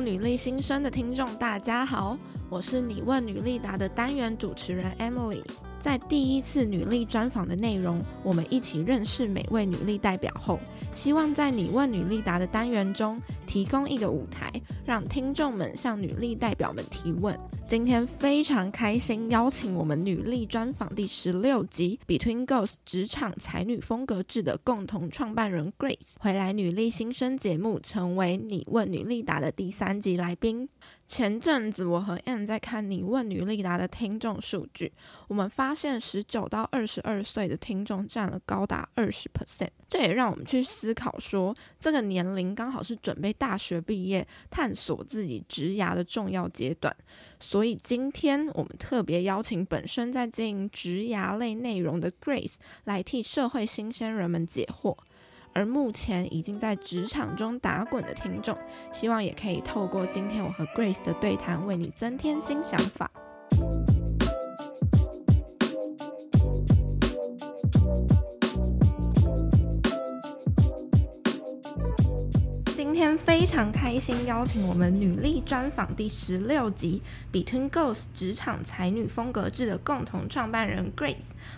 女力新生的听众，大家好，我是你问女力答的单元主持人 Emily。在第一次女力专访的内容，我们一起认识每位女力代表后，希望在你问女力答的单元中提供一个舞台，让听众们向女力代表们提问。今天非常开心邀请我们女力专访第十六集 Between Girls 职场才女风格志的共同创办人 Grace 回来女力新生节目，成为你问女力答的第三集来宾。前阵子我和 Ann 在看你问女力答的听众数据，我们发现十九到二十二岁的听众占了高达二十 percent，这也让我们去思考说，这个年龄刚好是准备大学毕业、探索自己职涯的重要阶段。所以今天我们特别邀请本身在经营职涯类内容的 Grace 来替社会新鲜人们解惑。而目前已经在职场中打滚的听众，希望也可以透过今天我和 Grace 的对谈，为你增添新想法。非常开心，邀请我们女力专访第十六集 Between Girls 职场才女风格制的共同创办人 Grace。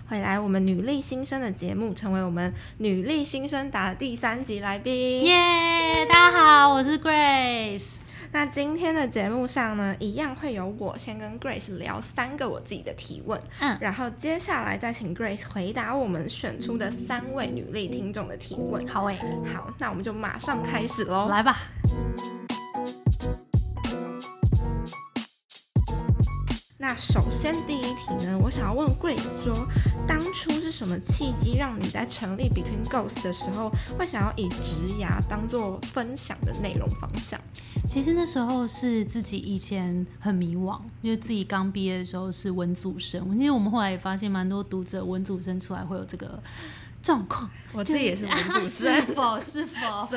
回来我们女力新生的节目，成为我们女力新生达的第三集来宾。耶大家好，我是 Grace。那今天的节目上呢，一样会有我先跟 Grace 聊三个我自己的提问，嗯，然后接下来再请 Grace 回答我们选出的三位女力听众的提问。好诶，好，那我们就马上开始喽，来吧。那首先第一题呢，我想要问 Grace 说，当初是什么契机让你在成立 Between Ghosts 的时候，会想要以职涯当做分享的内容方向？其实那时候是自己以前很迷惘，因为自己刚毕业的时候是文组生，因为我们后来也发现蛮多读者文组生出来会有这个状况。我自己也是文组 生，是否 是否？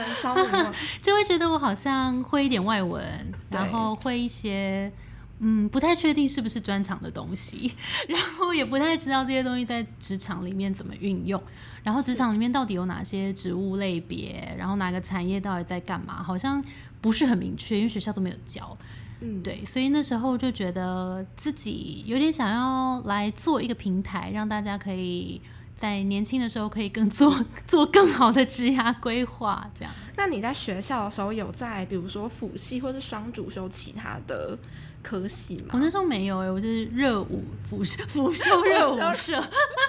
就会觉得我好像会一点外文，然后会一些。嗯，不太确定是不是专长的东西，然后也不太知道这些东西在职场里面怎么运用，然后职场里面到底有哪些职务类别，然后哪个产业到底在干嘛，好像不是很明确，因为学校都没有教。嗯，对，所以那时候就觉得自己有点想要来做一个平台，让大家可以在年轻的时候可以更做 做更好的职涯规划。这样，那你在学校的时候有在比如说辅系或是双主修其他的？科系嘛？我那时候没有哎、欸，我是热舞辅修辅修 热舞社，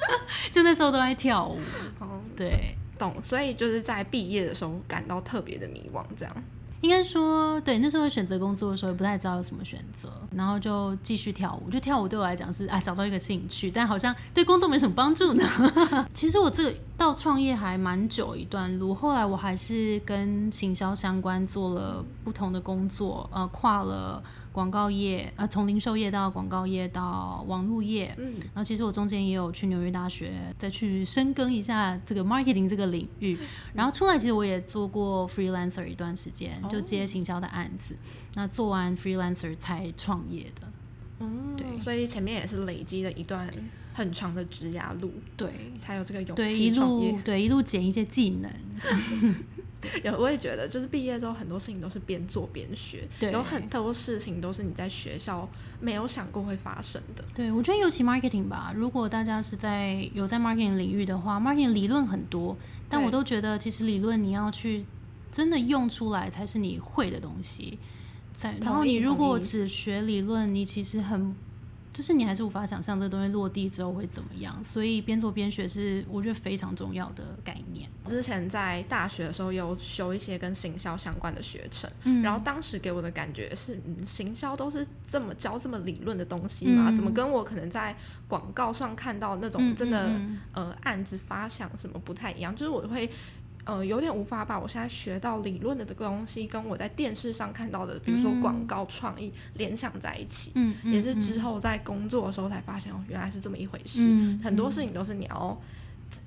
就那时候都在跳舞。哦，对，懂。所以就是在毕业的时候感到特别的迷惘，这样。应该说，对，那时候选择工作的时候也不太知道有什么选择，然后就继续跳舞。就跳舞对我来讲是啊，找到一个兴趣，但好像对工作没什么帮助呢。其实我这个到创业还蛮久一段路，后来我还是跟行销相关做了不同的工作，呃，跨了。广告业呃，从零售业到广告业到网络业，嗯，然后其实我中间也有去纽约大学再去深耕一下这个 marketing 这个领域，然后出来其实我也做过 freelancer 一段时间，就接行销的案子，那做完 freelancer 才创业的，嗯，对，所以前面也是累积了一段很长的职涯路，对，才有这个勇气对一路对一路捡一些技能。有，我也觉得，就是毕业之后很多事情都是边做边学，对，有很多事情都是你在学校没有想过会发生的。对，我觉得尤其 marketing 吧，如果大家是在有在 marketing 领域的话，marketing 理论很多，但我都觉得其实理论你要去真的用出来才是你会的东西。在，然后你如果只学理论，你其实很。就是你还是无法想象这个东西落地之后会怎么样，所以边做边学是我觉得非常重要的概念。之前在大学的时候有修一些跟行销相关的学程，嗯，然后当时给我的感觉是，嗯，行销都是这么教这么理论的东西嘛，嗯，怎么跟我可能在广告上看到那种真的，呃案子发想什么不太一样，就是我会。呃，有点无法把我现在学到理论的这个东西，跟我在电视上看到的，比如说广告创意联想在一起。嗯，也是之后在工作的时候才发现，哦，原来是这么一回事。嗯，很多事情都是你要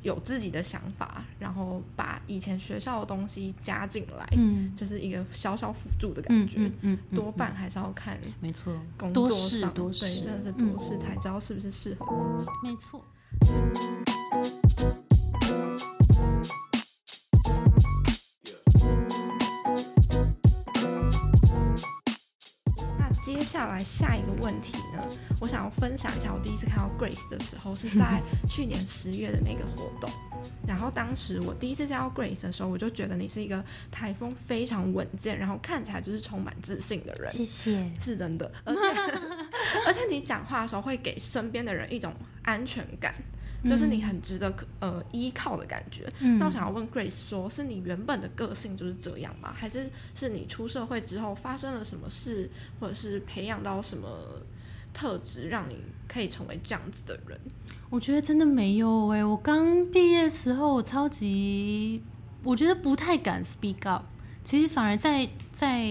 有自己的想法，然后把以前学校的东西加进来，嗯，就是一个小小辅助的感觉。嗯，多半还是要看，没错，工作上对，真的是多试才知道是不是适合自己。没错。下来下一个问题呢，我想要分享一下我第一次看到 Grace 的时候是在去年十月的那个活动。然后当时我第一次见到 Grace 的时候，我就觉得你是一个台风非常稳健，然后看起来就是充满自信的人。谢谢，是真的，而且 而且你讲话的时候会给身边的人一种安全感。就是你很值得呃依靠的感觉。嗯、那我想要问 Grace 说，是你原本的个性就是这样吗？还是是你出社会之后发生了什么事，或者是培养到什么特质，让你可以成为这样子的人？我觉得真的没有哎、欸，我刚毕业的时候，我超级我觉得不太敢 speak up。其实反而在在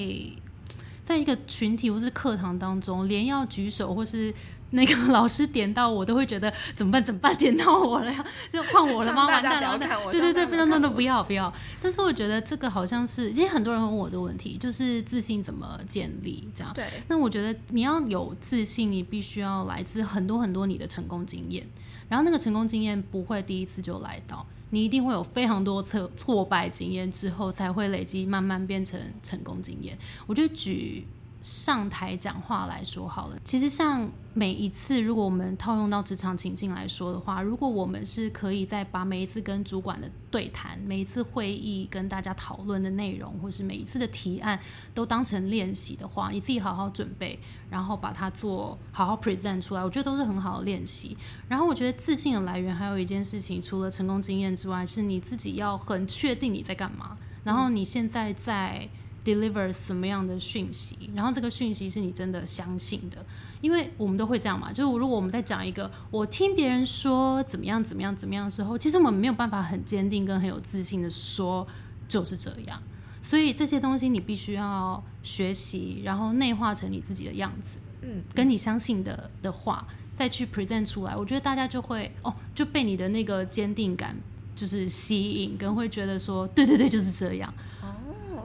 在一个群体或是课堂当中，连要举手或是。那个老师点到我都会觉得怎么办？怎么办？点到我了呀，就换我了吗？完蛋了！对对对，不要，那那不要不要。但是我觉得这个好像是，其实很多人问我的问题，就是自信怎么建立这样。对。那我觉得你要有自信，你必须要来自很多很多你的成功经验，然后那个成功经验不会第一次就来到，你一定会有非常多次挫败经验之后，才会累积，慢慢变成成功经验。我觉得举。上台讲话来说好了，其实像每一次，如果我们套用到职场情境来说的话，如果我们是可以在把每一次跟主管的对谈、每一次会议跟大家讨论的内容，或是每一次的提案都当成练习的话，你自己好好准备，然后把它做好好 present 出来，我觉得都是很好的练习。然后我觉得自信的来源还有一件事情，除了成功经验之外，是你自己要很确定你在干嘛，然后你现在在。Deliver 什么样的讯息，然后这个讯息是你真的相信的，因为我们都会这样嘛。就是如果我们在讲一个我听别人说怎么样怎么样怎么样的时候，其实我们没有办法很坚定跟很有自信的说就是这样。所以这些东西你必须要学习，然后内化成你自己的样子，嗯，跟你相信的的话再去 present 出来，我觉得大家就会哦就被你的那个坚定感就是吸引，跟会觉得说对对对就是这样。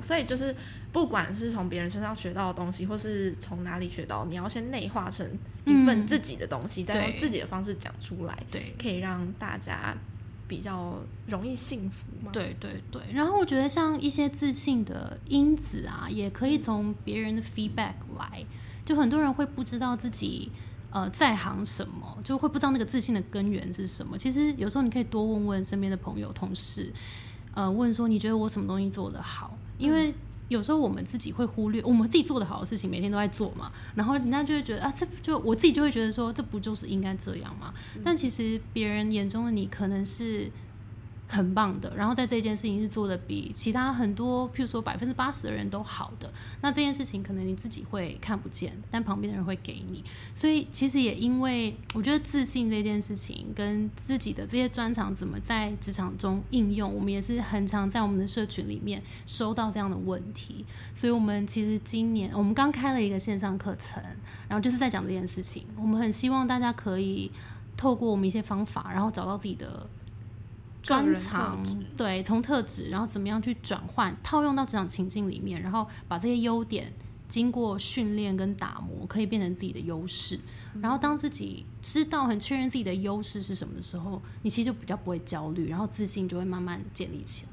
所以就是，不管是从别人身上学到的东西，或是从哪里学到，你要先内化成一份自己的东西，嗯、再用自己的方式讲出来，对，可以让大家比较容易幸福嘛。对对对。然后我觉得像一些自信的因子啊，也可以从别人的 feedback 来。就很多人会不知道自己呃在行什么，就会不知道那个自信的根源是什么。其实有时候你可以多问问身边的朋友、同事，呃，问说你觉得我什么东西做的好？因为有时候我们自己会忽略我们自己做的好的事情，每天都在做嘛，然后人家就会觉得啊，这就我自己就会觉得说，这不就是应该这样吗？但其实别人眼中的你可能是。很棒的，然后在这件事情是做的比其他很多，譬如说百分之八十的人都好的。那这件事情可能你自己会看不见，但旁边的人会给你。所以其实也因为我觉得自信这件事情跟自己的这些专长怎么在职场中应用，我们也是很常在我们的社群里面收到这样的问题。所以我们其实今年我们刚开了一个线上课程，然后就是在讲这件事情。我们很希望大家可以透过我们一些方法，然后找到自己的。专长对，从特质，然后怎么样去转换套用到职场情境里面，然后把这些优点经过训练跟打磨，可以变成自己的优势。然后当自己知道很确认自己的优势是什么的时候，你其实就比较不会焦虑，然后自信就会慢慢建立起来。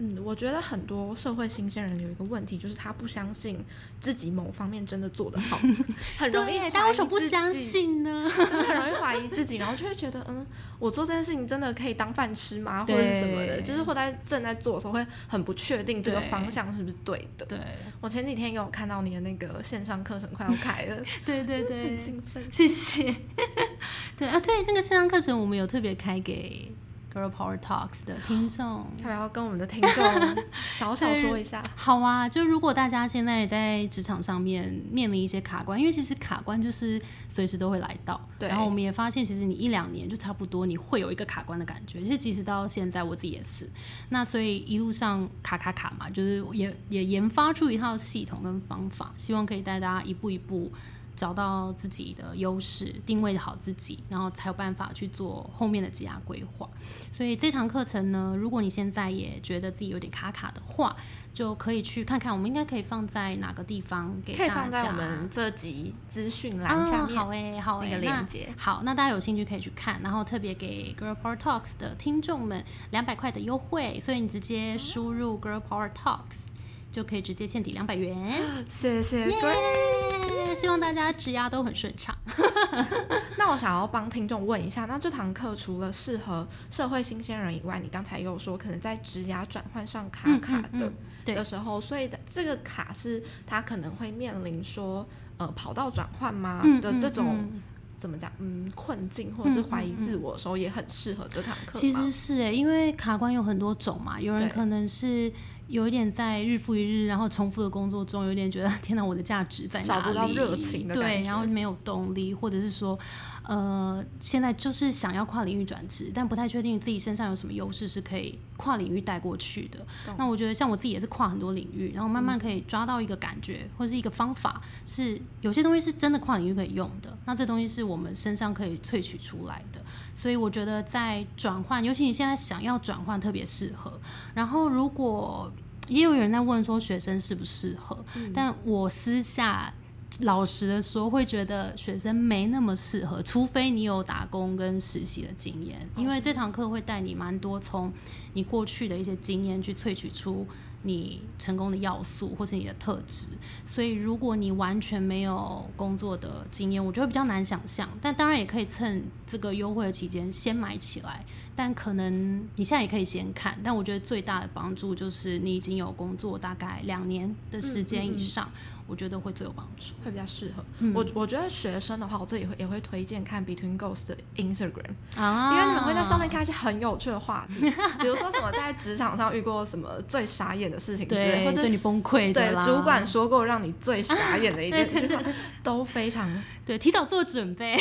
嗯，我觉得很多社会新鲜人有一个问题，就是他不相信自己某方面真的做得好，很容易。但为什么不相信呢？真的很容易怀疑自己，然后就会觉得，嗯，我做这件事情真的可以当饭吃吗？或者是怎么的？就是或在正在做的时候，会很不确定这个方向是不是对的。对，我前几天有看到你的那个线上课程快要开了，对对对，很兴奋，谢谢。对啊，对，这个线上课程我们有特别开给。Girl Power Talks 的听众，要不要跟我们的听众小小 说一下？好啊，就如果大家现在在职场上面面临一些卡关，因为其实卡关就是随时都会来到。对。然后我们也发现，其实你一两年就差不多，你会有一个卡关的感觉。其实即使到现在，我自己也是。那所以一路上卡卡卡嘛，就是也也研发出一套系统跟方法，希望可以带大家一步一步。找到自己的优势，定位好自己，然后才有办法去做后面的职涯规划。所以这堂课程呢，如果你现在也觉得自己有点卡卡的话，就可以去看看，我们应该可以放在哪个地方给大家。可以放在我们这集资讯栏下面。哦、好诶，好诶，那个链接。好，那大家有兴趣可以去看，然后特别给 Girl Power Talks 的听众们两百块的优惠，所以你直接输入 Girl Power Talks。就可以直接现抵两百元。谢谢 Grace，希望大家职涯都很顺畅。那我想要帮听众问一下，那这堂课除了适合社会新鲜人以外，你刚才又说可能在职涯转换上卡卡的、嗯嗯、的时候，所以这个卡是他可能会面临说呃跑道转换吗、嗯、的这种。怎么讲？嗯，困境或者是怀疑自我的时候，也很适合这堂课、嗯嗯。其实是诶、欸，因为卡关有很多种嘛，有人可能是。有一点在日复一日，然后重复的工作中，有点觉得天哪，我的价值在哪里？找不到热情的。对，然后没有动力，或者是说，呃，现在就是想要跨领域转职，但不太确定自己身上有什么优势是可以跨领域带过去的。那我觉得像我自己也是跨很多领域，然后慢慢可以抓到一个感觉，嗯、或者是一个方法，是有些东西是真的跨领域可以用的。那这东西是我们身上可以萃取出来的。所以我觉得在转换，尤其你现在想要转换，特别适合。然后如果也有人在问说学生适不适合，嗯，但我私下老实的说，会觉得学生没那么适合，除非你有打工跟实习的经验，因为这堂课会带你蛮多从你过去的一些经验去萃取出。你成功的要素，或是你的特质，所以如果你完全没有工作的经验，我觉得比较难想象。但当然也可以趁这个优惠的期间先买起来。但可能你现在也可以先看。但我觉得最大的帮助就是你已经有工作大概两年的时间以上。我觉得会最有帮助，会比较适合。嗯、我我觉得学生的话，我自己会也会推荐看 Between Ghosts 的 Instagram，啊，因为你们会在上面看一些很有趣的话题，比如说什么在职场上遇过什么最傻眼的事情之类，对，或者你崩溃对主管说过让你最傻眼的一 件事情，都非常对，提早做准备。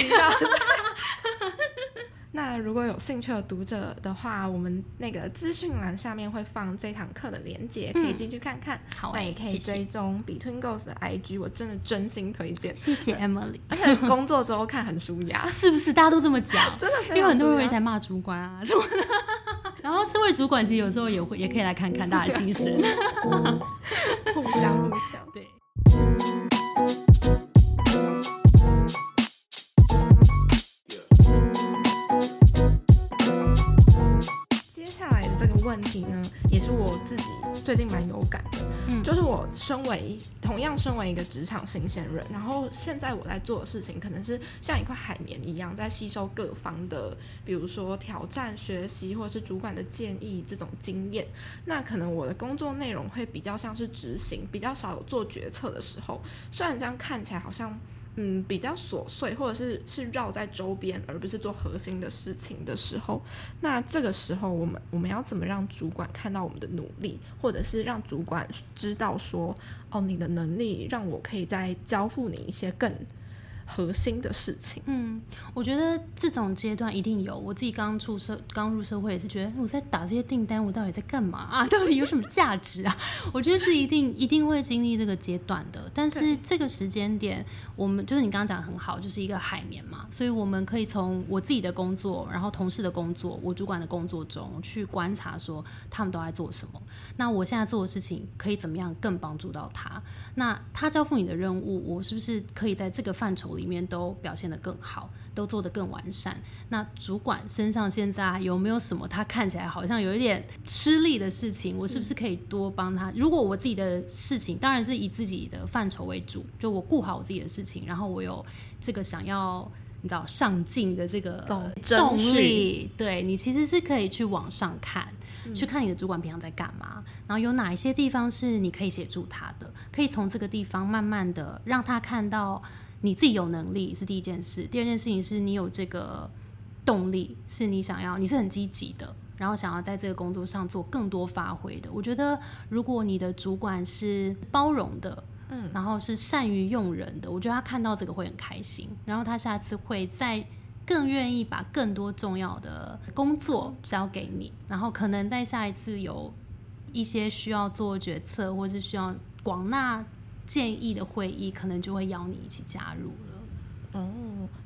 那如果有兴趣的读者的话，我们那个资讯栏下面会放这堂课的链接，可以进去看看。好、嗯，那也可以追踪 Between Ghosts 的 IG，我真的真心推荐。谢谢 Emily，而且工作之后看很舒压，是不是？大家都这么讲，真的，因为很多人会在骂主管啊什么的。然后身为主管，其实有时候也会也可以来看看大家的心声，互相互相，对。最近蛮有感的，嗯，就是我身为同样身为一个职场新鲜人，然后现在我在做的事情，可能是像一块海绵一样，在吸收各方的，比如说挑战、学习，或者是主管的建议这种经验。那可能我的工作内容会比较像是执行，比较少有做决策的时候。虽然这样看起来好像。嗯，比较琐碎，或者是是绕在周边，而不是做核心的事情的时候，那这个时候我们我们要怎么让主管看到我们的努力，或者是让主管知道说，哦，你的能力让我可以再交付你一些更。核心的事情，嗯，我觉得这种阶段一定有。我自己刚出社，刚入社会也是觉得我在打这些订单，我到底在干嘛 啊？到底有什么价值啊？我觉得是一定一定会经历这个阶段的。但是这个时间点，我们就是你刚刚讲的很好，就是一个海绵嘛，所以我们可以从我自己的工作，然后同事的工作，我主管的工作中去观察说他们都在做什么。那我现在做的事情可以怎么样更帮助到他？那他交付你的任务，我是不是可以在这个范畴里面都表现得更好，都做得更完善。那主管身上现在有没有什么他看起来好像有一点吃力的事情？我是不是可以多帮他？如果我自己的事情，当然是以自己的范畴为主，就我顾好我自己的事情，然后我有这个想要你知道上进的这个动力，对你其实是可以去往上看。去看你的主管平常在干嘛，然后有哪一些地方是你可以协助他的，可以从这个地方慢慢的让他看到你自己有能力是第一件事，第二件事情是你有这个动力，是你想要，你是很积极的，然后想要在这个工作上做更多发挥的。我觉得如果你的主管是包容的，嗯，然后是善于用人的，我觉得他看到这个会很开心，然后他下次会再。更愿意把更多重要的工作交给你，然后可能在下一次有一些需要做决策或是需要广纳建议的会议，可能就会邀你一起加入了。哦，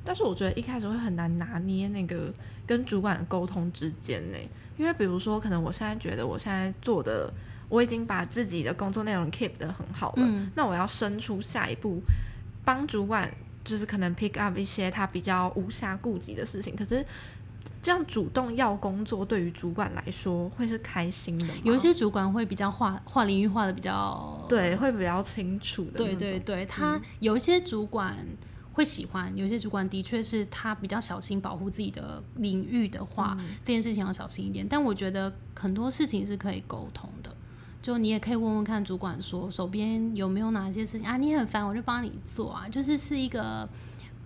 但是我觉得一开始会很难拿捏那个跟主管的沟通之间呢，因为比如说，可能我现在觉得我现在做的，我已经把自己的工作内容 keep 得很好了，嗯，那我要伸出下一步帮主管。就是可能 pick up 一些他比较无暇顾及的事情，可是这样主动要工作，对于主管来说会是开心的？有一些主管会比较划划领域划的比较对，会比较清楚的。对对对，他有一些主管会喜欢，有些主管的确是他比较小心保护自己的领域的话，嗯、这件事情要小心一点。但我觉得很多事情是可以沟通的。就你也可以问问看主管说，手边有没有哪些事情啊？你很烦，我就帮你做啊。就是是一个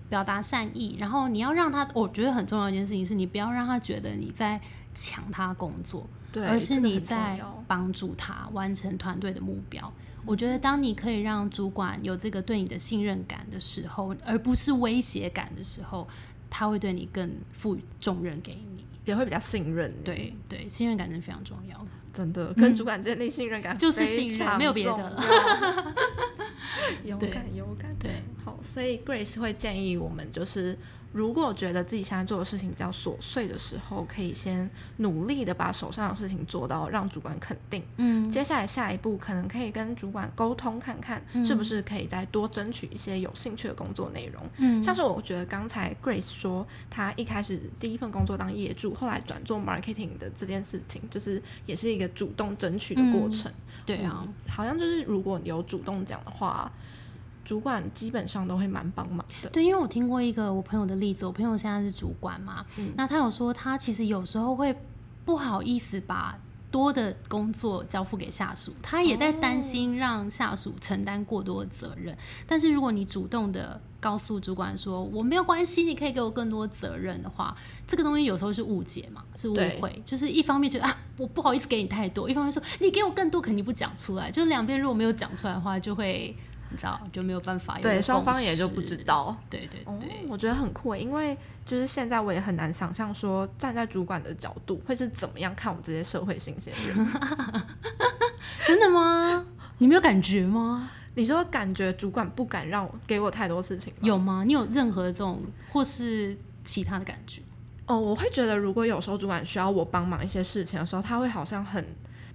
表达善意，然后你要让他，我觉得很重要一件事情是，你不要让他觉得你在抢他工作，对，而是你在帮助他完成团队的目标。我觉得当你可以让主管有这个对你的信任感的时候，而不是威胁感的时候，他会对你更赋予重任给你，也会比较信任。对对，信任感真的非常重要。真的跟主管建立信任感，就是信任，没有别的了。勇敢，勇敢，对，好，所以 Grace 会建议我们就是。如果觉得自己现在做的事情比较琐碎的时候，可以先努力的把手上的事情做到，让主管肯定。嗯，接下来下一步可能可以跟主管沟通，看看是不是可以再多争取一些有兴趣的工作内容。嗯，像是我觉得刚才 Grace 说，她一开始第一份工作当业主，后来转做 marketing 的这件事情，就是也是一个主动争取的过程。嗯，对啊，嗯，好像就是如果你有主动讲的话。主管基本上都会蛮帮忙的。对，因为我听过一个我朋友的例子，我朋友现在是主管嘛，嗯、那他有说他其实有时候会不好意思把多的工作交付给下属，他也在担心让下属承担过多的责任。哦、但是如果你主动的告诉主管说我没有关系，你可以给我更多责任的话，这个东西有时候是误解嘛，是误会，就是一方面觉得啊我不好意思给你太多，一方面说你给我更多肯定不讲出来，就是两边如果没有讲出来的话就会。你知道就没有办法有，对，双方也就不知道。对对对，哦，我觉得很酷，因为就是现在我也很难想象说站在主管的角度会是怎么样看我们这些社会新鲜人。真的吗？你没有感觉吗？你说感觉主管不敢让我给我太多事情，有吗？你有任何这种或是其他的感觉？哦，我会觉得如果有时候主管需要我帮忙一些事情的时候，他会好像很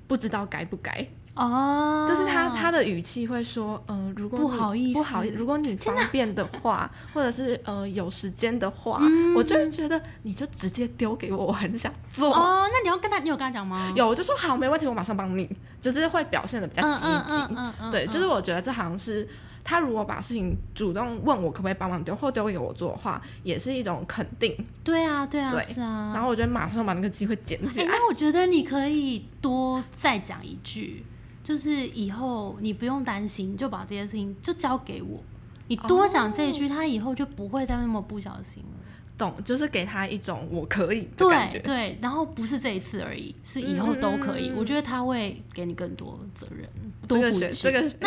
不知道该不该。哦，就是他他的语气会说，嗯、呃，如果你不好意思，不好意思，如果你方便的话，或者是呃有时间的话，嗯、我就会觉得你就直接丢给我，我很想做。哦，那你要跟他，你有跟他讲吗？有，我就说好，没问题，我马上帮你，就是会表现的比较积极。对，就是我觉得这好像是他如果把事情主动问我可不可以帮忙丢，或丢给我做的话，也是一种肯定。对啊，对啊，对是啊。然后我觉得马上把那个机会捡起来。那我觉得你可以多再讲一句。就是以后你不用担心，就把这些事情就交给我。你多讲这一句，哦、他以后就不会再那么不小心了。懂，就是给他一种我可以的感觉。对对，然后不是这一次而已，是以后都可以。嗯、我觉得他会给你更多责任。多这个学，这个学。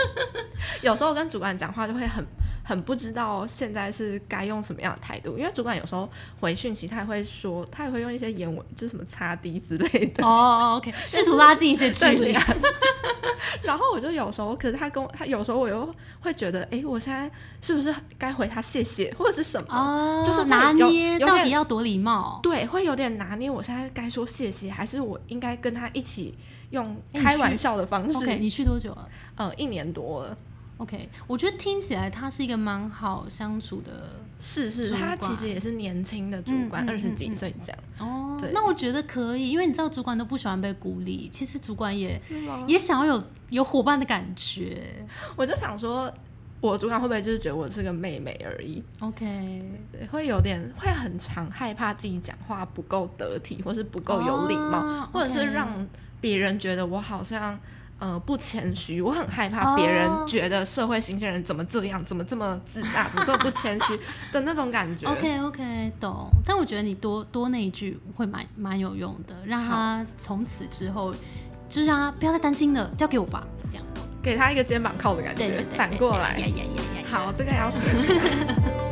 有时候跟主管讲话就会很。很不知道现在是该用什么样的态度，因为主管有时候回讯息，他也会说，他也会用一些言文，就是什么擦低之类的。哦、oh，OK，试图拉近一些 距离。然后我就有时候，可是他跟我，他有时候我又会觉得，哎，我现在是不是该回他谢谢，或者是什么？Oh, 就是拿捏到底要多礼貌？对，会有点拿捏。我现在该说谢谢，还是我应该跟他一起用开玩笑的方式？欸、OK，你去多久了？呃，一年多了。OK，我觉得听起来他是一个蛮好相处的，是是，他其实也是年轻的主管，二十几岁这样。哦，对，那我觉得可以，因为你知道主管都不喜欢被孤立，其实主管也也想要有有伙伴的感觉。我就想说，我主管会不会就是觉得我是个妹妹而已？OK，对，会有点会很常害怕自己讲话不够得体，或是不够有礼貌，或者是让别人觉得我好像。呃，不谦虚，我很害怕别人觉得社会新鲜人怎么这样，oh. 怎么这么自大，怎么这么不谦虚的那种感觉。OK OK，懂。但我觉得你多多那一句会蛮蛮有用的，让他从此之后，就让他不要再担心了，交给我吧，这样。给他一个肩膀靠的感觉，反过来。好，这个要学。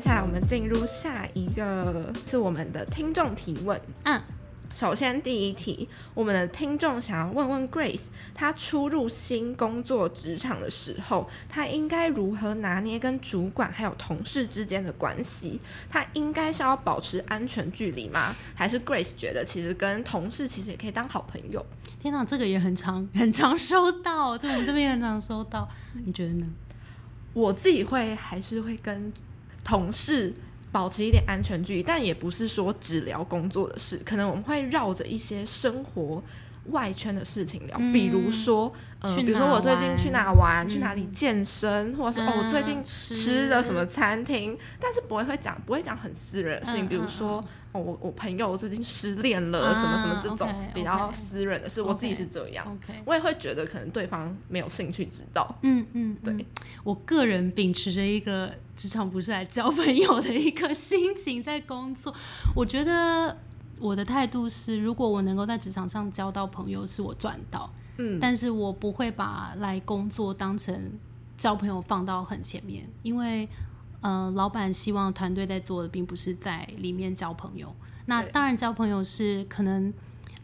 接下来我们进入下一个是我们的听众提问。嗯，首先，第一题，我们的听众想要问问 Grace，她初入新工作职场的时候，她应该如何拿捏跟主管还有同事之间的关系？她应该是要保持安全距离吗？还是 Grace 觉得其实跟同事其实也可以当好朋友？天哪，这个也很常 很常收到，对，我们这边也很常收到，你觉得呢？我自己会还是会跟同事。保持一点安全距离，但也不是说只聊工作的事，可能我们会绕着一些生活外圈的事情聊，嗯、比如说，呃，比如说我最近去哪玩，嗯、去哪里健身，或者是、嗯、哦，我最近吃的什么餐厅，但是不会会讲，不会讲很私人的事情，嗯、比如说。哦，我我朋友最近失恋了，啊、什么什么这种比较私人的事我自己是这样。我也会觉得可能对方没有兴趣知道。嗯嗯，对。嗯，我个人秉持着一个职场不是来交朋友的一个心情在工作，我觉得我的态度是，如果我能够在职场上交到朋友，是我赚到。嗯，但是我不会把来工作当成交朋友放到很前面，因为。呃，老板希望团队在做的，并不是在里面交朋友。那当然，交朋友是可能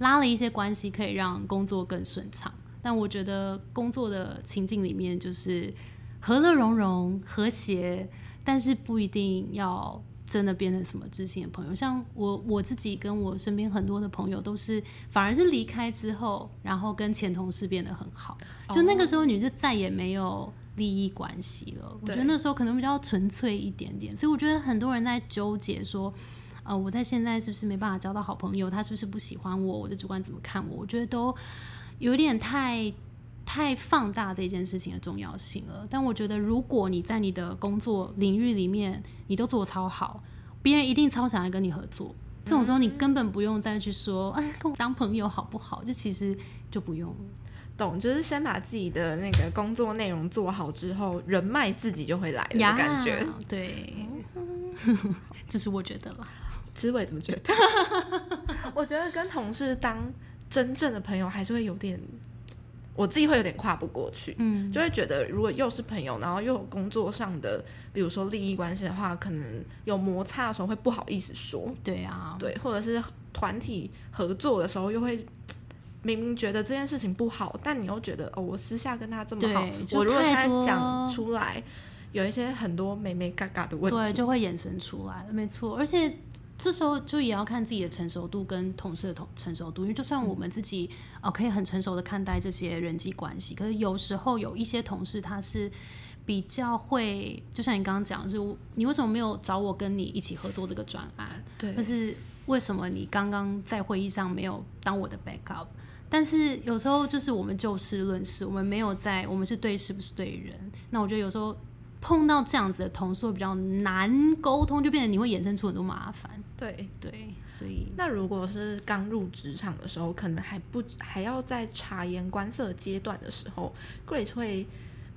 拉了一些关系，可以让工作更顺畅。但我觉得工作的情境里面，就是和乐融融、和谐，但是不一定要真的变成什么知心的朋友。像我我自己跟我身边很多的朋友，都是反而是离开之后，然后跟前同事变得很好。就那个时候，你就再也没有。利益关系了，我觉得那时候可能比较纯粹一点点，所以我觉得很多人在纠结说，呃，我在现在是不是没办法交到好朋友？他是不是不喜欢我？我的主管怎么看我？我觉得都有点太太放大这件事情的重要性了。但我觉得，如果你在你的工作领域里面你都做超好，别人一定超想要跟你合作。这种时候你根本不用再去说，哎，跟我当朋友好不好？就其实就不用。懂，就是先把自己的那个工作内容做好之后，人脉自己就会来的感觉。Yeah, 对，这是我觉得啦。其实我也这么觉得。我觉得跟同事当真正的朋友，还是会有点，我自己会有点跨不过去。嗯，就会觉得如果又是朋友，然后又有工作上的，比如说利益关系的话，可能有摩擦的时候会不好意思说。对啊，对，或者是团体合作的时候又会。明明觉得这件事情不好，但你又觉得哦，我私下跟他这么好，我如果现在讲出来，有一些很多美美嘎嘎的问题，对，就会衍生出来了，没错。而且这时候就也要看自己的成熟度跟同事的同成熟度，因为就算我们自己、嗯、哦可以很成熟的看待这些人际关系，可是有时候有一些同事他是比较会，就像你刚刚讲的，是你为什么没有找我跟你一起合作这个专案？对，就是为什么你刚刚在会议上没有当我的 backup？但是有时候就是我们就事论事，我们没有在，我们是对事不是对人。那我觉得有时候碰到这样子的同事会比较难沟通，就变成你会衍生出很多麻烦。对对，所以那如果是刚入职场的时候，可能还不还要在察言观色阶段的时候，Grace 会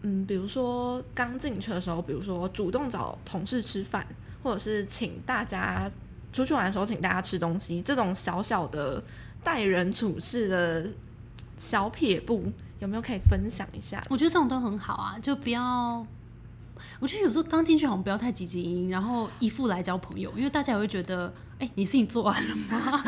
嗯，比如说刚进去的时候，比如说主动找同事吃饭，或者是请大家出去玩的时候请大家吃东西，这种小小的。待人处事的小撇步有没有可以分享一下？我觉得这种都很好啊，就不要。我觉得有时候刚进去好像不要太积极，然后一副来交朋友，因为大家也会觉得，哎、欸，你事情做完了吗？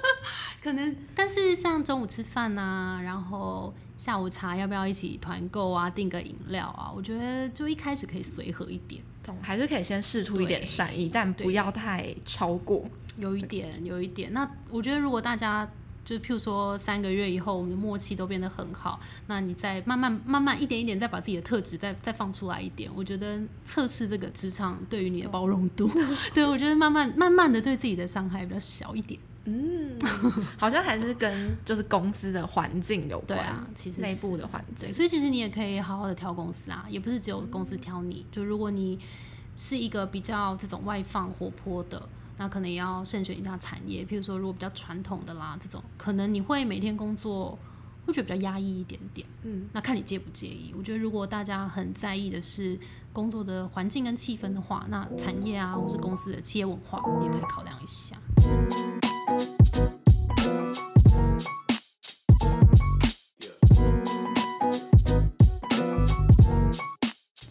可能，但是像中午吃饭啊，然后下午茶要不要一起团购啊，订个饮料啊？我觉得就一开始可以随和一点，懂？还是可以先试出一点善意，但不要太超过。有一点，有一点。那我觉得，如果大家就是譬如说三个月以后，我们的默契都变得很好，那你再慢慢、慢慢一点一点，再把自己的特质再再放出来一点。我觉得测试这个职场对于你的包容度，对，我觉得慢慢、慢慢的对自己的伤害比较小一点。嗯，好像还是跟就是公司的环境有关。对啊，其实内部的环境。所以其实你也可以好好的挑公司啊，也不是只有公司挑你。就如果你是一个比较这种外放活泼的。那可能也要慎选一下产业，譬如说，如果比较传统的啦，这种可能你会每天工作会觉得比较压抑一点点。嗯，那看你介不介意。我觉得如果大家很在意的是工作的环境跟气氛的话，那产业啊，或是公司的企业文化，也可以考量一下。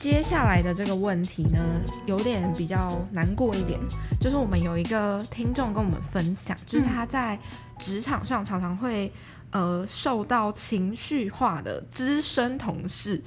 接下来的这个问题呢，有点比较难过一点，就是我们有一个听众跟我们分享，就是他在职场上常常会呃受到情绪化的资深同事。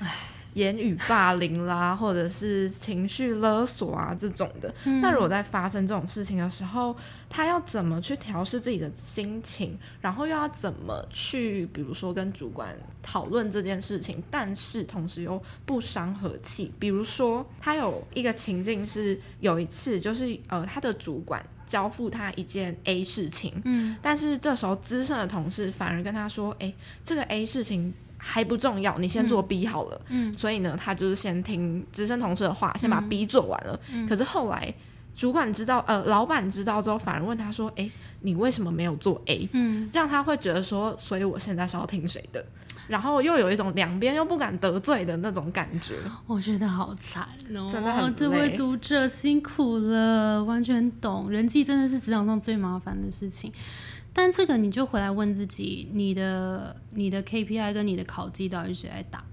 言语霸凌啦，或者是情绪勒索啊这种的。嗯、那如果在发生这种事情的时候，他要怎么去调适自己的心情，然后又要怎么去，比如说跟主管讨论这件事情，但是同时又不伤和气。比如说，他有一个情境是，有一次就是呃，他的主管交付他一件 A 事情，嗯，但是这时候资深的同事反而跟他说，哎，这个 A 事情。还不重要，你先做 B 好了。嗯，所以呢，他就是先听资深同事的话，先把 B 做完了。嗯，可是后来主管知道，呃，老板知道之后，反而问他说：“哎，你为什么没有做 A？” 嗯，让他会觉得说，所以我现在是要听谁的？然后又有一种两边又不敢得罪的那种感觉。我觉得好惨哦，真的很累。这位读者辛苦了，完全懂，人际真的是职场上最麻烦的事情。但这个你就回来问自己，你的你的 KPI 跟你的考绩到底是谁来打？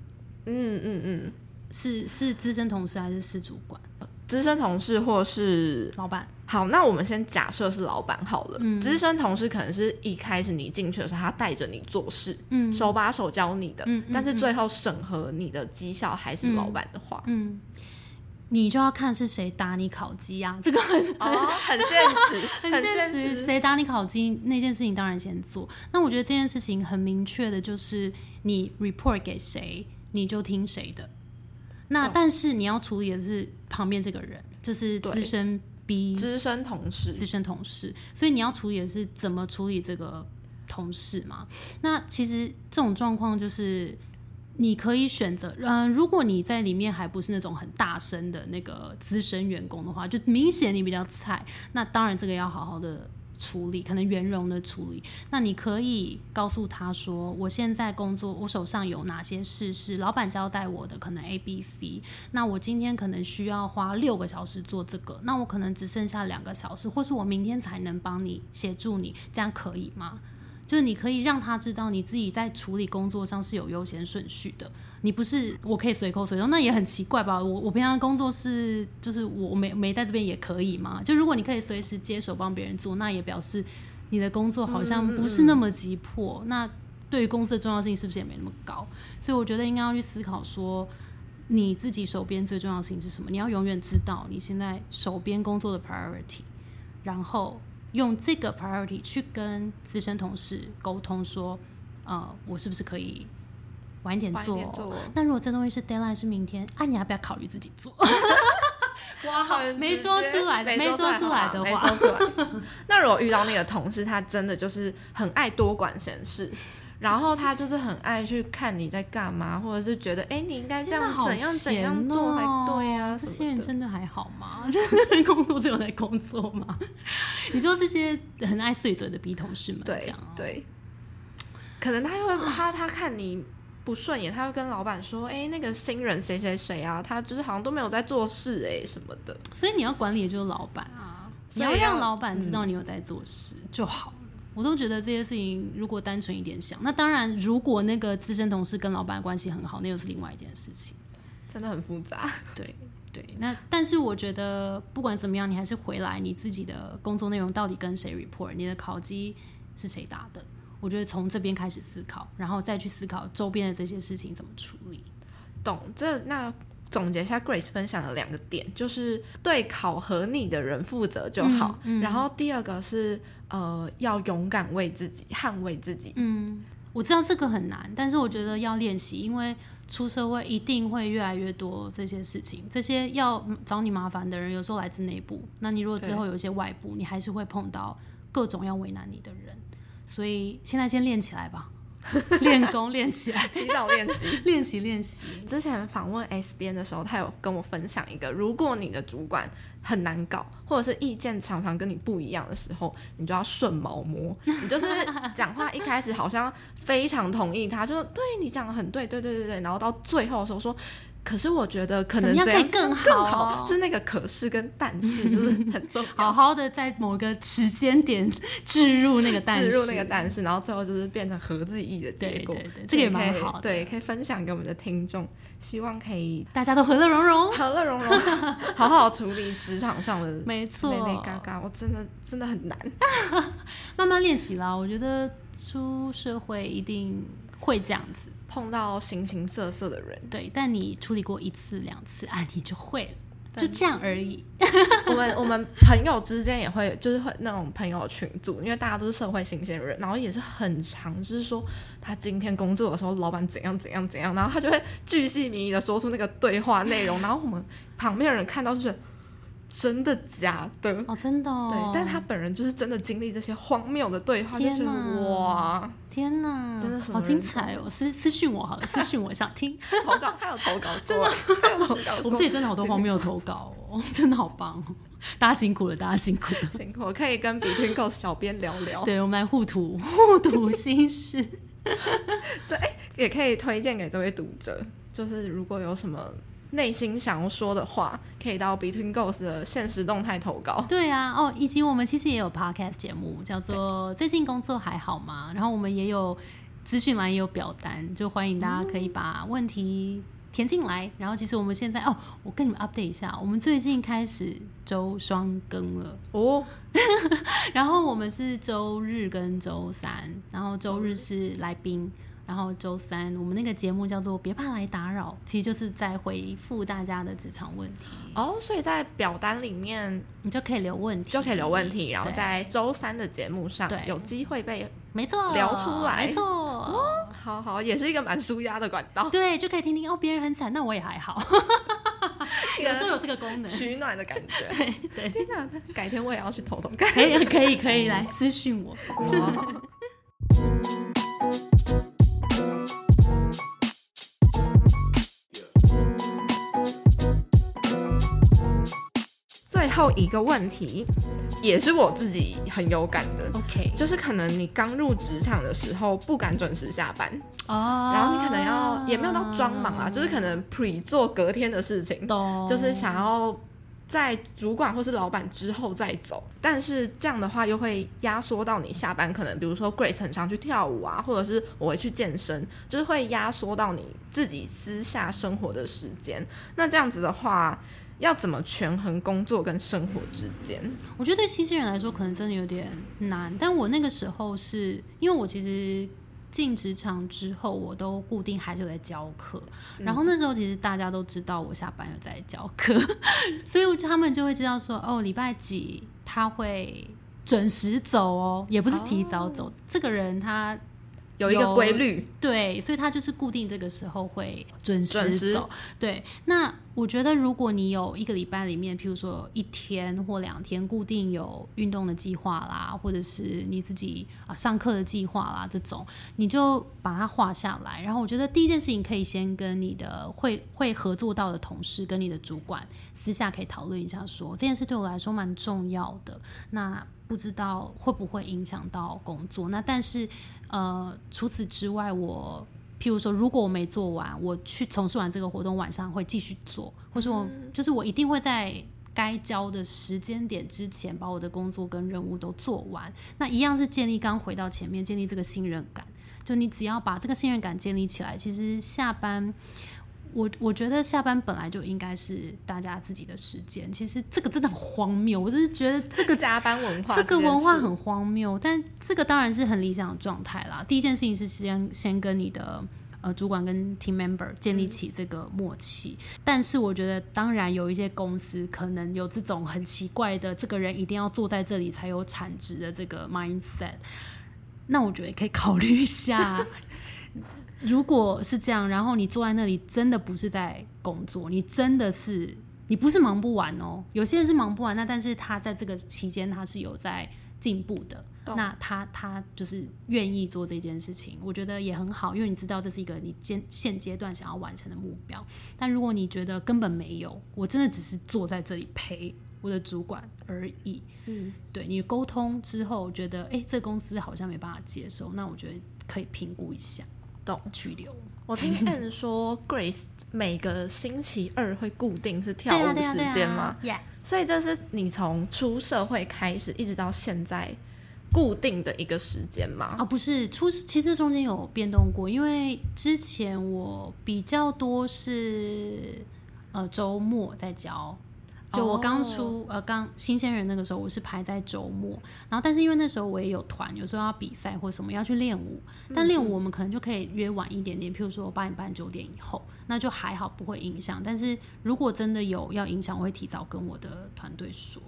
嗯嗯嗯，是是资深同事还是是主管？资深同事或是老板？好，那我们先假设是老板好了。嗯，资深同事可能是一开始你进去的时候，他带着你做事，嗯，手把手教你的，嗯，但是最后审核你的绩效还是老板的话，嗯。嗯你就要看是谁打你烤鸡啊，这个很很、哦、很现实，很现实。谁打你烤鸡那件事情当然先做。那我觉得这件事情很明确的就是你 report 给谁，你就听谁的。那但是你要处理的是旁边这个人，就是资深 B 资深同事，资深同事。所以你要处理的是怎么处理这个同事嘛？那其实这种状况就是。你可以选择，嗯、如果你在里面还不是那种很大声的那个资深员工的话，就明显你比较菜，那当然这个要好好的处理，可能圆融的处理。那你可以告诉他说，我现在工作，我手上有哪些事是老板交代我的，可能 A、B、C。那我今天可能需要花六个小时做这个，那我可能只剩下两个小时，或是我明天才能帮你协助你，这样可以吗？就是你可以让他知道你自己在处理工作上是有优先顺序的，你不是我可以随口随动，那也很奇怪吧？我我平常工作是就是我没没在这边也可以嘛？就如果你可以随时接手帮别人做，那也表示你的工作好像不是那么急迫。那对于公司的重要性是不是也没那么高？所以我觉得应该要去思考说，你自己手边最重要的事情是什么？你要永远知道你现在手边工作的 priority，然后。用这个 priority 去跟资深同事沟通，说，呃，我是不是可以晚一点做？那如果这东西是 deadline 是明天，啊，你要不要考虑自己做？哇，好，没说出来的，没说出来的话，没说出来。那如果遇到那个同事，他真的就是很爱多管闲事。然后他就是很爱去看你在干嘛，或者是觉得哎，你应该这样怎样怎样做才对啊？这些人真的还好吗？工作只有在工作吗？你说这些很爱碎嘴的 B 同事们，对，对，可能他又会怕他看你不顺眼，他会跟老板说，哎，那个新人谁谁谁啊，他就是好像都没有在做事哎什么的。所以你要管理的就是老板啊，你要让老板知道你有在做事就好。我都觉得这些事情，如果单纯一点想，那当然，如果那个资深同事跟老板关系很好，那又是另外一件事情，真的很复杂。对对，那但是我觉得不管怎么样，你还是回来你自己的工作内容到底跟谁 report，你的考绩是谁打的？我觉得从这边开始思考，然后再去思考周边的这些事情怎么处理。懂这那。总结一下，Grace 分享的两个点，就是对考核你的人负责就好。嗯嗯、然后第二个是，呃，要勇敢为自己捍卫自己。嗯，我知道这个很难，但是我觉得要练习，因为出社会一定会越来越多这些事情。这些要找你麻烦的人，有时候来自内部。那你如果之后有一些外部，你还是会碰到各种要为难你的人。所以现在先练起来吧。练功练起来，提早练习，练习练习。之前访问 S 边的时候，他有跟我分享一个：如果你的主管很难搞，或者是意见常常跟你不一样的时候，你就要顺毛摸。你就是讲话一开始好像非常同意他，就说对你讲的很对，对对对对，然后到最后的时候说。可是我觉得可能怎么样可以更好，好，就是那个可是跟但是 就是很重要。好好的在某个时间点置入那个但是，置入那个但是，然后最后就是变成合自己意的结果。对对对，这个也蛮好的。对，可以分享给我们的听众，希望可以大家都和乐融融，和乐融融，好好处理职场上的没错，眉眉角角，我真的真的很难，慢慢练习啦。我觉得出社会一定会这样子。碰到形形色色的人，对，但你处理过一次两次啊，你就会了，就这样而已。我们我们朋友之间也会，就是会那种朋友群组，因为大家都是社会新鲜人，然后也是很常，就是说他今天工作的时候，老板怎样怎样怎样，然后他就会巨细靡遗的说出那个对话内容，然后我们旁边的人看到就是。真的假的？哦，真的哦。对，但他本人就是真的经历这些荒谬的对话，就觉得哇，天哪，真的是好精彩哦！私私信我好了，私信我想听投稿，他有投稿，真的，投稿。我们这里真的好多荒谬的投稿哦，真的好棒哦！大家辛苦了，大家辛苦了，辛苦了，可以跟 Between Ghost 小编聊聊。对，我们来互吐互吐心事。这哎，也可以推荐给这位读者，就是如果有什么。内心想要说的话，可以到 Between Ghost 的限时动态投稿。对啊，哦，以及我们其实也有 Podcast 节目，叫做《最近工作还好吗》。然后我们也有资讯栏，也有表单，就欢迎大家可以把问题填进来。嗯、然后其实我们现在哦，我跟你们 update 一下，我们最近开始周双更了哦。然后我们是周日跟周三，然后周日是来宾。然后周三，我们那个节目叫做“别怕来打扰”，其实就是在回复大家的职场问题哦。所以在表单里面，你就可以留问题，就可以留问题。然后在周三的节目上，有机会被没错聊出来，没错。哦，好好，也是一个蛮舒压的管道。对，就可以听听哦，别人很惨，那我也还好。有时候有这个功能，取暖的感觉。对对。天哪，改天我也要去投投看。可以可以可以来私信我。后一个问题，也是我自己很有感的。OK，就是可能你刚入职场的时候不敢准时下班哦，然后你可能要也没有到装忙啊，就是可能 pre 做隔天的事情，就是想要在主管或是老板之后再走。但是这样的话又会压缩到你下班，可能比如说 Grace 很常去跳舞啊，或者是我会去健身，就是会压缩到你自己私下生活的时间。那这样子的话。要怎么权衡工作跟生活之间？我觉得对新鲜人来说可能真的有点难。但我那个时候是因为我其实进职场之后，我都固定还是有在教课。嗯、然后那时候其实大家都知道我下班有在教课，所以他们就会知道说，哦，礼拜几他会准时走哦，也不是提早走。哦、这个人他。有一个规律，对，所以他就是固定这个时候会准时走。对，那我觉得如果你有一个礼拜里面，譬如说一天或两天固定有运动的计划啦，或者是你自己啊上课的计划啦，这种你就把它画下来。然后我觉得第一件事情可以先跟你的会会合作到的同事跟你的主管私下可以讨论一下说，说这件事对我来说蛮重要的。那不知道会不会影响到工作？那但是，呃，除此之外，我譬如说，如果我没做完，我去从事完这个活动，晚上会继续做，或是我就是我一定会在该交的时间点之前，把我的工作跟任务都做完。那一样是建立，刚回到前面，建立这个信任感。就你只要把这个信任感建立起来，其实下班。我我觉得下班本来就应该是大家自己的时间，其实这个真的很荒谬。我就是觉得这个 加班文化，这个文化很荒谬。但这个当然是很理想的状态啦。第一件事情是先先跟你的呃主管跟 team member 建立起这个默契。嗯、但是我觉得，当然有一些公司可能有这种很奇怪的，这个人一定要坐在这里才有产值的这个 mindset。那我觉得可以考虑一下。如果是这样，然后你坐在那里，真的不是在工作，你真的是你不是忙不完哦。有些人是忙不完，那但是他在这个期间他是有在进步的，那他他就是愿意做这件事情，我觉得也很好，因为你知道这是一个你现现阶段想要完成的目标。但如果你觉得根本没有，我真的只是坐在这里陪我的主管而已，嗯，对你沟通之后觉得，哎，这个公司好像没办法接受，那我觉得可以评估一下。动去留。我听 Anne 说，Grace 每个星期二会固定是跳舞时间吗？所以这是你从出社会开始一直到现在固定的一个时间吗？啊，不是，出其实中间有变动过，因为之前我比较多是呃周末在教。就我刚出、oh. 呃刚新鲜人那个时候，我是排在周末，然后但是因为那时候我也有团，有时候要比赛或什么要去练舞，但练舞我们可能就可以约晚一点点，譬如说八点半九点以后，那就还好不会影响。但是如果真的有要影响，我会提早跟我的团队说。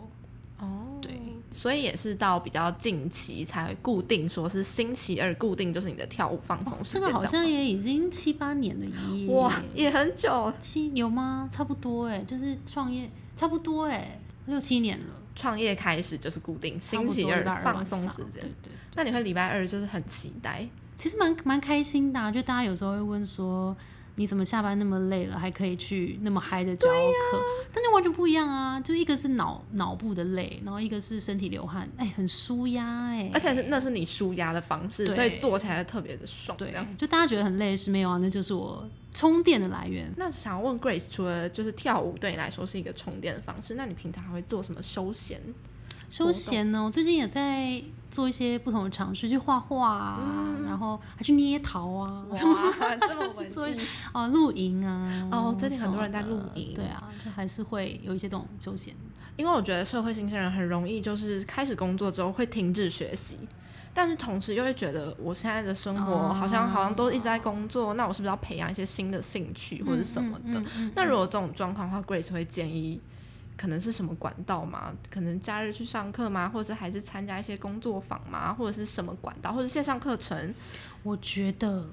哦、oh.，对，所以也是到比较近期才会固定说是星期二固定就是你的跳舞放松时间。这个好像也已经七八年了耶，哇，也很久，七有吗？差不多哎，就是创业。差不多哎、欸，六七年了。创业开始就是固定星期二放松时间。对，对对。那你会礼拜二就是很期待？其实蛮蛮开心的、啊，就大家有时候会问说。你怎么下班那么累了，还可以去那么嗨的教课？啊？但那完全不一样啊！就一个是脑脑部的累，然后一个是身体流汗，哎、欸，很舒压哎，而且是那是你舒压的方式，所以做起来特别的爽。对，就大家觉得很累是没有啊？那就是我充电的来源。那想要问 Grace，除了就是跳舞对你来说是一个充电的方式，那你平常还会做什么休闲？休闲呢？我最近也在做一些不同的尝试，去画画啊、嗯，然后还去捏陶啊，哇，这么文艺啊，露营啊，哦，最近很多人在露营，对啊，就还是会有一些这种休闲。因为我觉得社会新鲜人很容易就是开始工作之后会停止学习，但是同时又会觉得我现在的生活好像、哦、好像都一直在工作，那我是不是要培养一些新的兴趣或者什么的？嗯嗯嗯嗯、那如果这种状况的话，Grace 会建议。可能是什么管道吗？可能假日去上课吗？或者是还是参加一些工作坊吗？或者是什么管道？或者线上课程？我觉得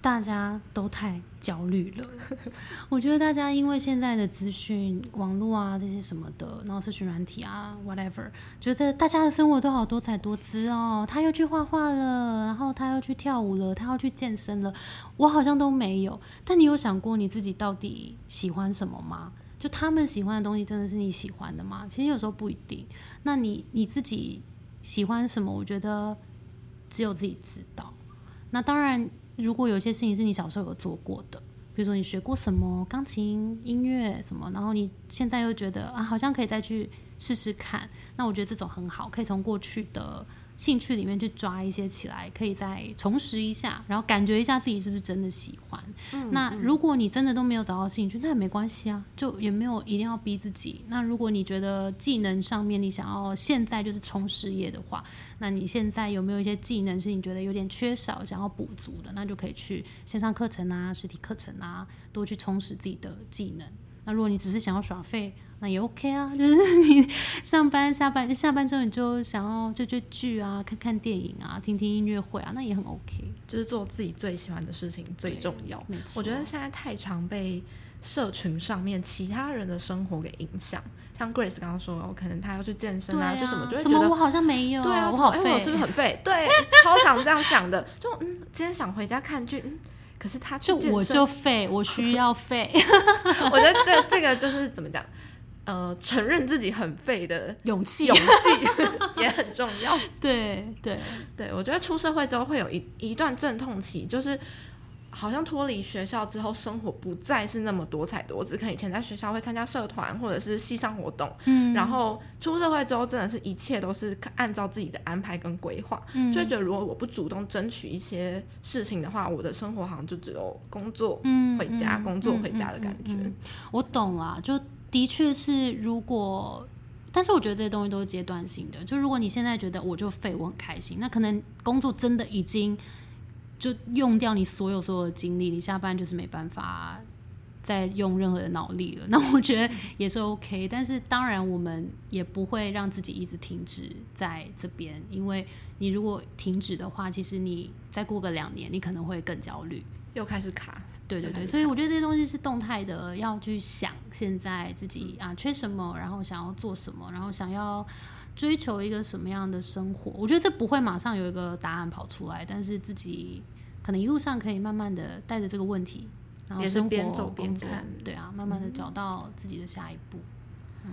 大家都太焦虑了。我觉得大家因为现在的资讯网络啊这些什么的，然后社群软体啊 whatever，觉得大家的生活都好多彩多姿哦。他又去画画了，然后他又去跳舞了，他又去健身了。我好像都没有。但你有想过你自己到底喜欢什么吗？就他们喜欢的东西，真的是你喜欢的吗？其实有时候不一定。那你你自己喜欢什么？我觉得只有自己知道。那当然，如果有些事情是你小时候有做过的，比如说你学过什么钢琴、音乐什么，然后你现在又觉得啊，好像可以再去试试看。那我觉得这种很好，可以从过去的。兴趣里面去抓一些起来，可以再重拾一下，然后感觉一下自己是不是真的喜欢。嗯，那如果你真的都没有找到兴趣，那也没关系啊，就也没有一定要逼自己。那如果你觉得技能上面你想要现在就是冲事业的话，那你现在有没有一些技能是你觉得有点缺少，想要补足的？那就可以去线上课程啊、实体课程啊，多去充实自己的技能。那如果你只是想要耍废，那也 OK 啊，就是你上班下班下班之后，你就想要追追剧啊，看看电影啊，听听音乐会啊，那也很 OK。就是做自己最喜欢的事情最重要。没错。我觉得现在太常被社群上面其他人的生活给影响，像 Grace 刚刚说，我可能他要去健身啊，啊就什么，就会觉得怎么我好像没有，对啊，我好废，欸、我是不是很废？对，超常这样想的。就嗯，今天想回家看剧，嗯，可是他就我就废，我需要废。我觉得这这个就是怎么讲？呃，承认自己很废的勇气，勇气 也很重要。对对对，我觉得出社会之后会有一一段阵痛期，就是好像脱离学校之后，生活不再是那么多彩多姿。可能以前在学校会参加社团或者是系上活动，嗯，然后出社会之后，真的是一切都是按照自己的安排跟规划，嗯，就会觉得如果我不主动争取一些事情的话，我的生活好像就只有工作回家，嗯，工作回家的感觉。嗯嗯嗯嗯，我懂啊，就。的确是，如果，但是我觉得这些东西都是阶段性的。就如果你现在觉得我就废，我很开心，那可能工作真的已经就用掉你所有所有的精力，你下班就是没办法再用任何的脑力了。那我觉得也是 OK。但是当然，我们也不会让自己一直停止在这边，因为你如果停止的话，其实你再过个两年，你可能会更焦虑，又开始卡。对对对，所以我觉得这些东西是动态的，要去想现在自己啊缺什么，然后想要做什么，然后想要追求一个什么样的生活。我觉得这不会马上有一个答案跑出来，但是自己可能一路上可以慢慢的带着这个问题，然后生活边走边看，对啊，慢慢的找到自己的下一步。嗯，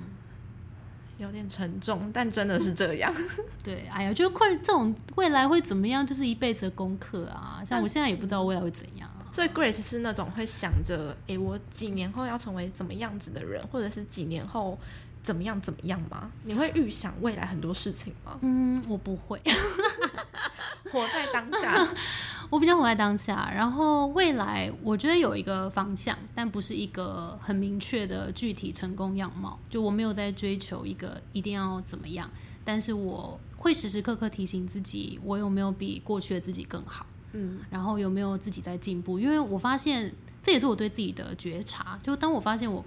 有点沉重，但真的是这样。对，哎呀，就困这种未来会怎么样，就是一辈子的功课啊。像我现在也不知道未来会怎样啊。所以 Grace 是那种会想着，哎、欸，我几年后要成为怎么样子的人，或者是几年后怎么样怎么样吗？你会预想未来很多事情吗？嗯，我不会，活在当下。我比较活在当下，然后未来我觉得有一个方向，但不是一个很明确的具体成功样貌。就我没有在追求一个一定要怎么样，但是我会时时刻刻提醒自己，我有没有比过去的自己更好，嗯，然后有没有自己在进步。因为我发现这也是我对自己的觉察，就当我发现我。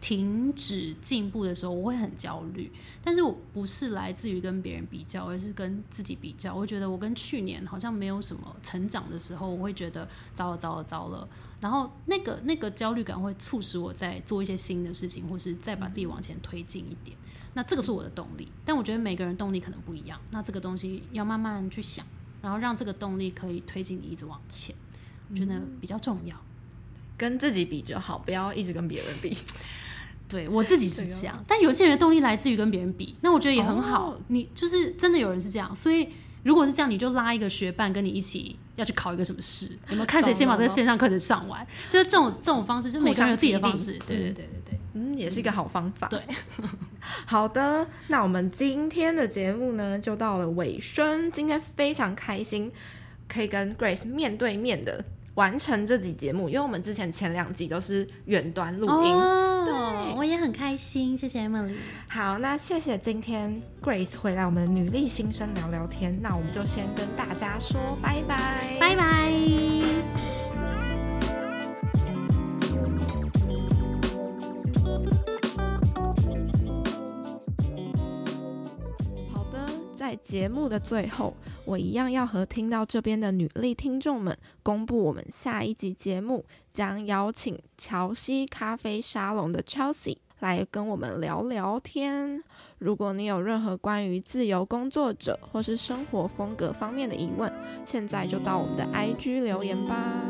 停止进步的时候，我会很焦虑。但是我不是来自于跟别人比较，而是跟自己比较。我会觉得我跟去年好像没有什么成长的时候，我会觉得糟了糟了糟了。然后那个那个焦虑感会促使我在做一些新的事情，或是再把自己往前推进一点。那这个是我的动力。但我觉得每个人动力可能不一样。那这个东西要慢慢去想，然后让这个动力可以推进你一直往前，我觉得比较重要。跟自己比就好，不要一直跟别人比。对，我自己是这样，但有些人的动力来自于跟别人比，那我觉得也很好。Oh. 你就是真的有人是这样，所以如果是这样，你就拉一个学伴跟你一起要去考一个什么试，有没有看谁先把这个线上课程上完？就是这种这种方式，就每个人有自己的方式。对对对对对，嗯，也是一个好方法。对，好的，那我们今天的节目呢就到了尾声。今天非常开心可以跟 Grace 面对面的。完成这集节目，因为我们之前前两集都是远端录音。哦，对，我也很开心，谢谢 Emily。好，那谢谢今天 Grace 回来我们女力新生聊聊天，那我们就先跟大家说拜拜，拜拜。节目的最后，我一样要和听到这边的女力听众们公布我们下一集节目。将邀请乔西咖啡沙龙的 Chelsea 来跟我们聊聊天。如果你有任何关于自由工作者或是生活风格方面的疑问，现在就到我们的 IG 留言吧。